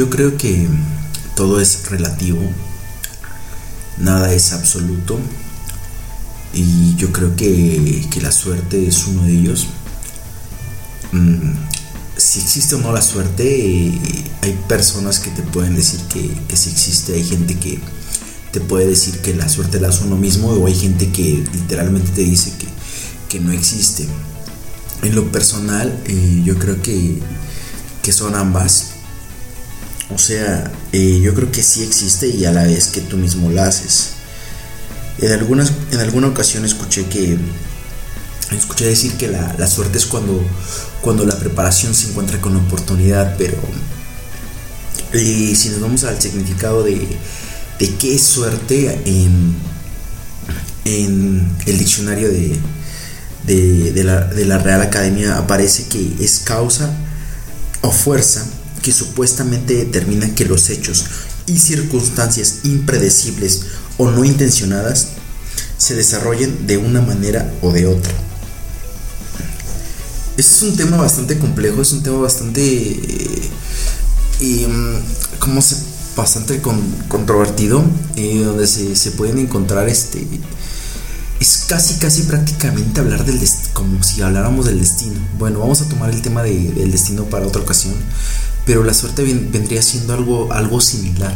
yo creo que todo es relativo, nada es absoluto y yo creo que, la suerte es uno de ellos. Mm, si existe o no la suerte, hay personas que te pueden decir que, que sí existe, hay gente que te puede decir que la suerte la hace uno mismo o hay gente que literalmente te dice que, no existe. En lo personal, eh, yo creo que, que son ambas. O sea, eh, yo creo que sí existe y a la vez que tú mismo la haces. En, algunas, en alguna ocasión escuché que escuché decir que la, suerte es cuando, cuando la preparación se encuentra con la oportunidad, pero eh, si nos vamos al significado de, de qué es suerte en, en el diccionario de, de, la, de la Real Academia aparece que es causa o fuerza que supuestamente determina que los hechos y circunstancias impredecibles o no intencionadas se desarrollen de una manera o de otra. Este es un tema bastante complejo, es un tema bastante... Eh, mm, ¿Cómo se bastante controvertido, eh, donde se, pueden encontrar este... Es casi, casi prácticamente hablar del como si habláramos del destino. Bueno, vamos a tomar el tema del destino para otra ocasión, pero la suerte vendría siendo algo, algo similar.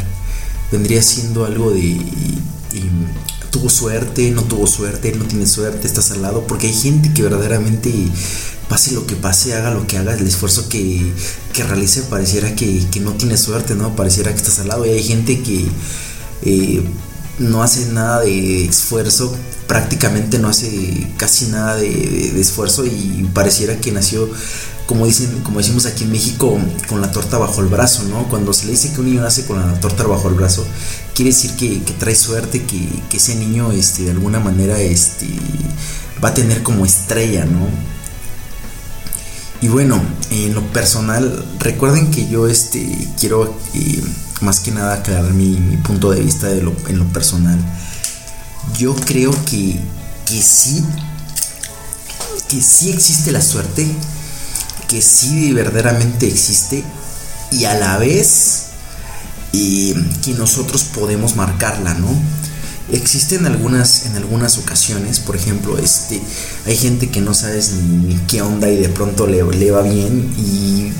Vendría siendo algo de... tuvo suerte, no tuvo suerte, no tiene suerte, estás al lado, porque hay gente que verdaderamente pase lo que pase, haga lo que haga, el esfuerzo que, realice pareciera que, no tiene suerte, ¿no? Pareciera que estás al lado y hay gente que eh, no hace nada de esfuerzo, prácticamente no hace casi nada de, esfuerzo y pareciera que nació, como dicen, como decimos aquí en México, con la torta bajo el brazo, ¿no? Cuando se le dice que un niño nace con la torta bajo el brazo, quiere decir que, trae suerte, que, ese niño este, de alguna manera este, va a tener como estrella, ¿no? Y bueno, en lo personal, recuerden que yo este, quiero eh, más que nada aclarar mi, punto de vista de lo, en lo personal. Yo creo que, que sí, que sí existe la suerte, que sí verdaderamente existe y a la vez eh, que nosotros podemos marcarla, ¿no? Existen algunas, en algunas ocasiones, por ejemplo, este, hay gente que no sabes ni, qué onda y de pronto le, le, va bien y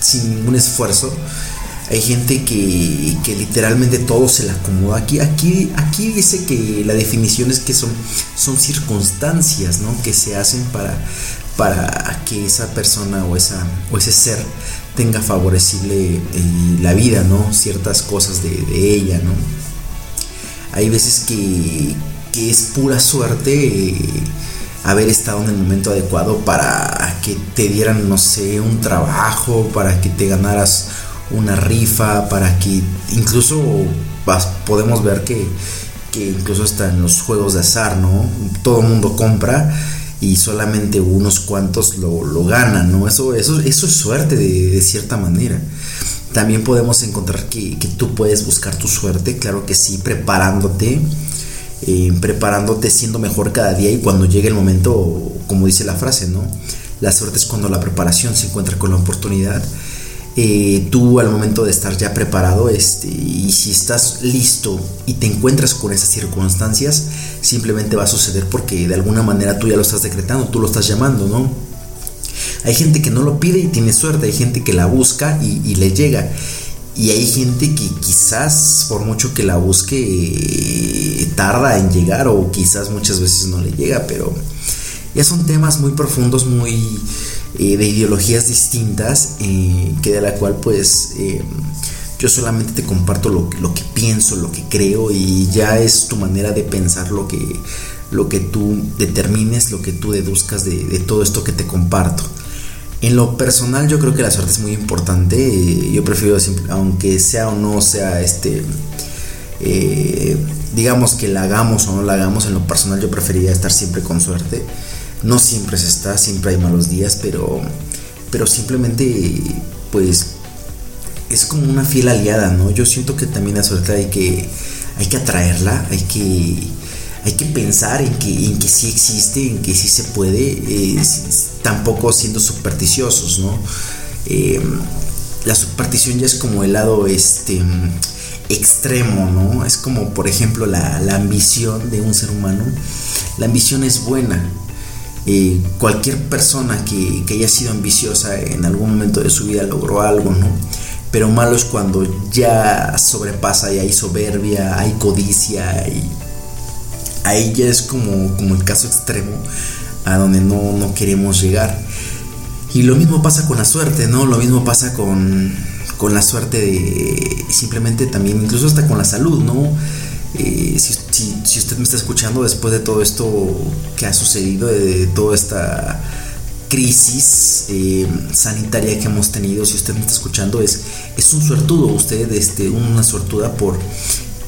sin ningún esfuerzo. Hay gente que, que, literalmente todo se le acomoda. Aquí, aquí, aquí dice que la definición es que son, son circunstancias ¿no? que se hacen para, para que esa persona o, esa, o ese ser tenga favorecible eh, la vida, ¿no? Ciertas cosas de, ella, ¿no? Hay veces que, es pura suerte eh, haber estado en el momento adecuado para que te dieran, no sé, un trabajo, para que te ganaras una rifa, para que incluso podemos ver que, incluso hasta en los juegos de azar, ¿no? Todo el mundo compra y solamente unos cuantos lo, ganan, ¿no? Eso, eso, eso es suerte de, de cierta manera. También podemos encontrar que, tú puedes buscar tu suerte, claro que sí, preparándote, eh, preparándote siendo mejor cada día y cuando llegue el momento, como dice la frase, ¿no? La suerte es cuando la preparación se encuentra con la oportunidad. Eh, tú al momento de estar ya preparado este, y si estás listo y te encuentras con esas circunstancias, simplemente va a suceder porque de alguna manera tú ya lo estás decretando, tú lo estás llamando, ¿no? Hay gente que no lo pide y tiene suerte, hay gente que la busca y, le llega. Y hay gente que quizás por mucho que la busque tarda en llegar o quizás muchas veces no le llega, pero ya son temas muy profundos, muy eh, de ideologías distintas, eh, que de la cual pues yo solamente te comparto lo, lo, que pienso, lo que creo y ya es tu manera de pensar lo que, lo que tú determines, lo que tú deduzcas de, todo esto que te comparto. En lo personal yo creo que la suerte es muy importante. Yo prefiero, aunque sea o no sea este, eh, digamos que la hagamos o no la hagamos, en lo personal yo preferiría estar siempre con suerte. No siempre se está, siempre hay malos días, pero, pero simplemente pues es como una fiel aliada, ¿no? Yo siento que también la suerte hay que, hay que atraerla, hay que hay que pensar en que, en que sí existe, en que sí se puede, tampoco siendo supersticiosos, ¿no? Em, la superstición ya es como el lado este extremo, ¿no? Es como por ejemplo la, ambición de un ser humano. La ambición es buena. Eh, cualquier persona que, que, haya sido ambiciosa en algún momento de su vida logró algo, ¿no? Pero malo es cuando ya sobrepasa y hay soberbia, hay codicia, y ahí ya es como, como el caso extremo a donde no, no queremos llegar. Y lo mismo pasa con la suerte, ¿no? Lo mismo pasa con, con la suerte de simplemente también, incluso hasta con la salud, ¿no? Eh, si, usted me está escuchando después de todo esto que ha sucedido, de, toda esta crisis eh, sanitaria que hemos tenido, si usted me está escuchando, es, es un suertudo, usted, este, una suertuda por,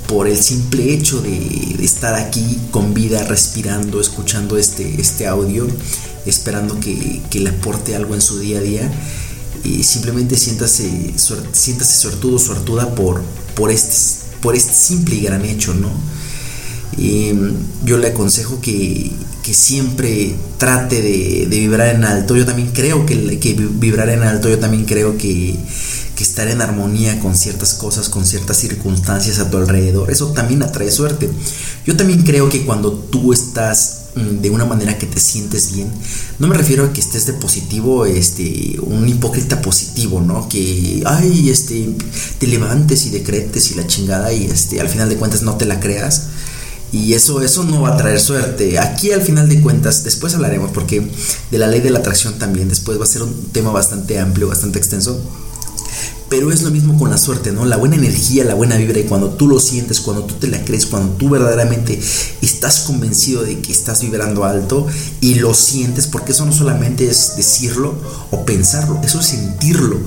por el simple hecho de, estar aquí con vida, respirando, escuchando este, este audio esperando que, le aporte algo en su día a día. Y simplemente siéntase, siéntase suertudo, suertuda por, por, este, por este simple y gran hecho, ¿no? Yo le aconsejo que, siempre trate de, vibrar en alto. Yo también creo que, que vibrar en alto, yo también creo que, que estar en armonía con ciertas cosas, con ciertas circunstancias a tu alrededor, eso también atrae suerte. Yo también creo que cuando tú estás Mm, de una manera que te sientes bien. No me refiero a que estés de positivo, este, un hipócrita positivo, ¿no? Que, ay, este, te levantes y decretes y la chingada y este, al final de cuentas no te la creas. Y eso, eso no va a traer suerte. Aquí al final de cuentas, después hablaremos porque de la ley de la atracción también, después va a ser un tema bastante amplio, bastante extenso pero es lo mismo con la suerte, ¿no? La buena energía, la buena vibra, y cuando tú lo sientes, cuando tú te la crees, cuando tú verdaderamente estás convencido de que estás vibrando alto y lo sientes, porque eso no solamente es decirlo o pensarlo, eso es sentirlo.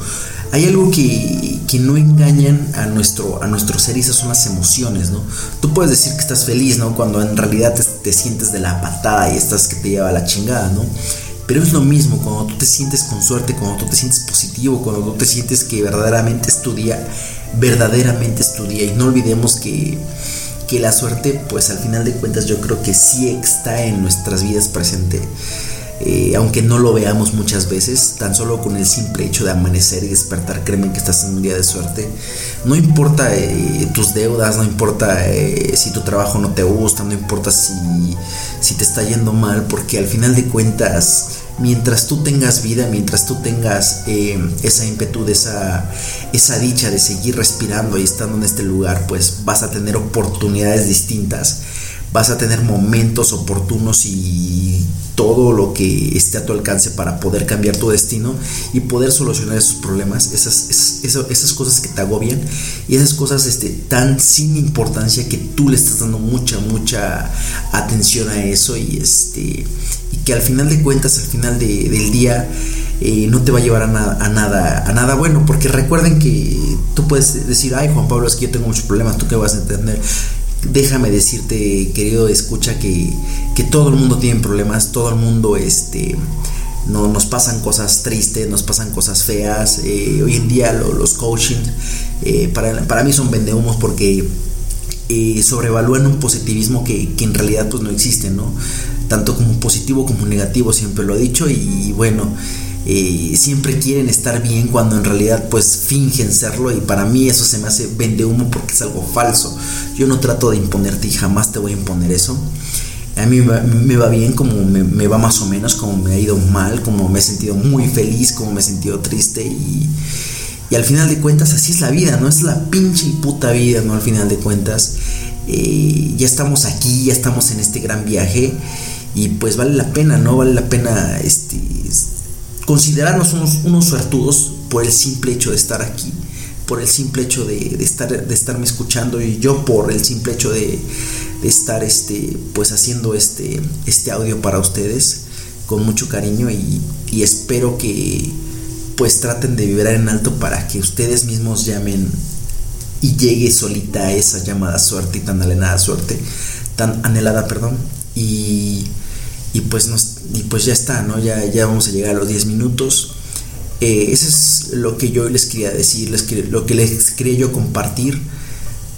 Hay algo que, no engañan a nuestro, a nuestro ser y esas son las emociones, ¿no? Tú puedes decir que estás feliz, ¿no? Cuando en realidad te, te sientes de la patada y estás que te lleva la chingada, ¿no? Pero es lo mismo cuando tú te sientes con suerte, cuando tú te sientes positivo, cuando tú te sientes que verdaderamente estudia, verdaderamente estudia. Y no olvidemos que, que la suerte, pues al final de cuentas yo creo que sí está en nuestras vidas presente. Eh, aunque no lo veamos muchas veces, tan solo con el simple hecho de amanecer y despertar, créeme que estás en un día de suerte. No importa eh, tus deudas, no importa eh, si tu trabajo no te gusta, no importa si, si te está yendo mal, porque al final de cuentas, mientras tú tengas vida, mientras tú tengas esa impetud, esa, esa dicha de seguir respirando y estando en este lugar, pues vas a tener oportunidades distintas vas a tener momentos oportunos y todo lo que esté a tu alcance para poder cambiar tu destino y poder solucionar esos problemas, esas, esas, cosas que te agobian y esas cosas este, tan sin importancia que tú le estás dando mucha, mucha atención a eso y, este, y que al final de cuentas, al final del día, eh, no te va a llevar a, a, nada, a nada bueno, porque recuerden que tú puedes decir, ay Juan Pablo, es que yo tengo muchos problemas, tú qué vas a entender déjame decirte, querido escucha, que, todo el mundo tiene problemas, todo el mundo este, no, nos pasan cosas tristes, nos pasan cosas feas. Eh, hoy en día los coaching eh, para, mí son vendehumos porque eh, sobrevalúan un positivismo que, en realidad pues no existe, ¿no? Tanto como positivo como negativo, siempre lo he dicho, y bueno, eh, siempre quieren estar bien cuando en realidad pues fingen serlo y para mí eso se me hace vende humo porque es algo falso. Yo no trato de imponerte y jamás te voy a imponer eso. A mí me va bien como me, va más o menos, como me ha ido mal, como me he sentido muy feliz, como me he sentido triste y, al final de cuentas así es la vida, ¿no? Es la pinche y puta vida, ¿no? Al final de cuentas eh, ya estamos aquí, ya estamos en este gran viaje y pues vale la pena, ¿no? Vale la pena este, considerarnos unos, unos suertudos por el simple hecho de estar aquí, por el simple hecho de, estar, de estarme escuchando y yo por el simple hecho de, estar este, pues haciendo este, este audio para ustedes con mucho cariño y, espero que pues traten de vibrar en alto para que ustedes mismos llamen y llegue solita esa llamada suerte y tan anhelada suerte, tan anhelada, perdón, y, y pues y pues ya está, ¿no? Ya, ya vamos a llegar a los 10 minutos. Eh, eso es lo que yo les quería decir, lo que les quería yo compartir.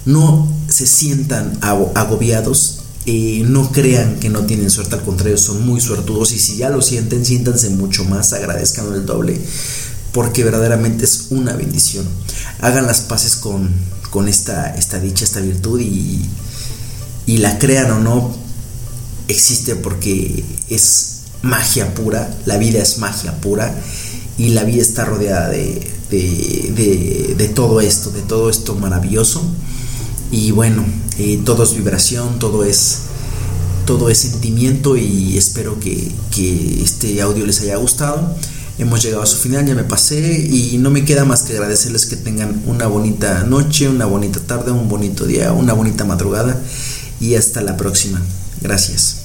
No se sientan agobiados, eh, no crean que no tienen suerte, al contrario, son muy suertudos y si ya lo sienten, siéntanse mucho más, agradezcan el doble, porque verdaderamente es una bendición. Hagan las paces con, con esta, esta dicha, esta virtud y, y la crean o no, existe porque es magia pura, la vida es magia pura y la vida está rodeada de, de, de, todo esto, de todo esto maravilloso. Y bueno, eh, todo es vibración, todo es, todo es sentimiento y espero que, que este audio les haya gustado. Hemos llegado a su final, ya me pasé y no me queda más que agradecerles que tengan una bonita noche, una bonita tarde, un bonito día, una bonita madrugada y hasta la próxima. Gracias.